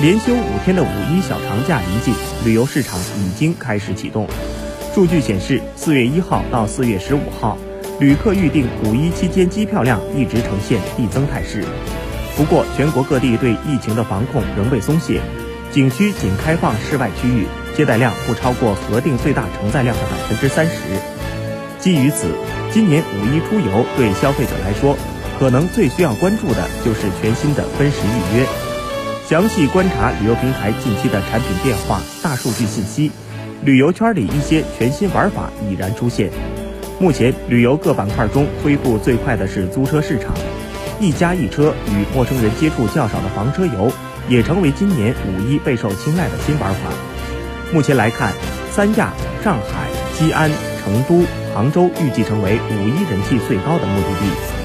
连休五天的五一小长假临近，旅游市场已经开始启动。数据显示，四月一号到四月十五号，旅客预订五一期间机票量一直呈现递增态势。不过，全国各地对疫情的防控仍未松懈，景区仅开放室外区域，接待量不超过核定最大承载量的百分之三十。基于此，今年五一出游对消费者来说，可能最需要关注的就是全新的分时预约。详细观察旅游平台近期的产品变化、大数据信息，旅游圈里一些全新玩法已然出现。目前，旅游各板块中恢复最快的是租车市场，一家一车与陌生人接触较少的房车游，也成为今年五一备受青睐的新玩法。目前来看，三亚、上海、西安、成都、杭州预计成为五一人气最高的目的地。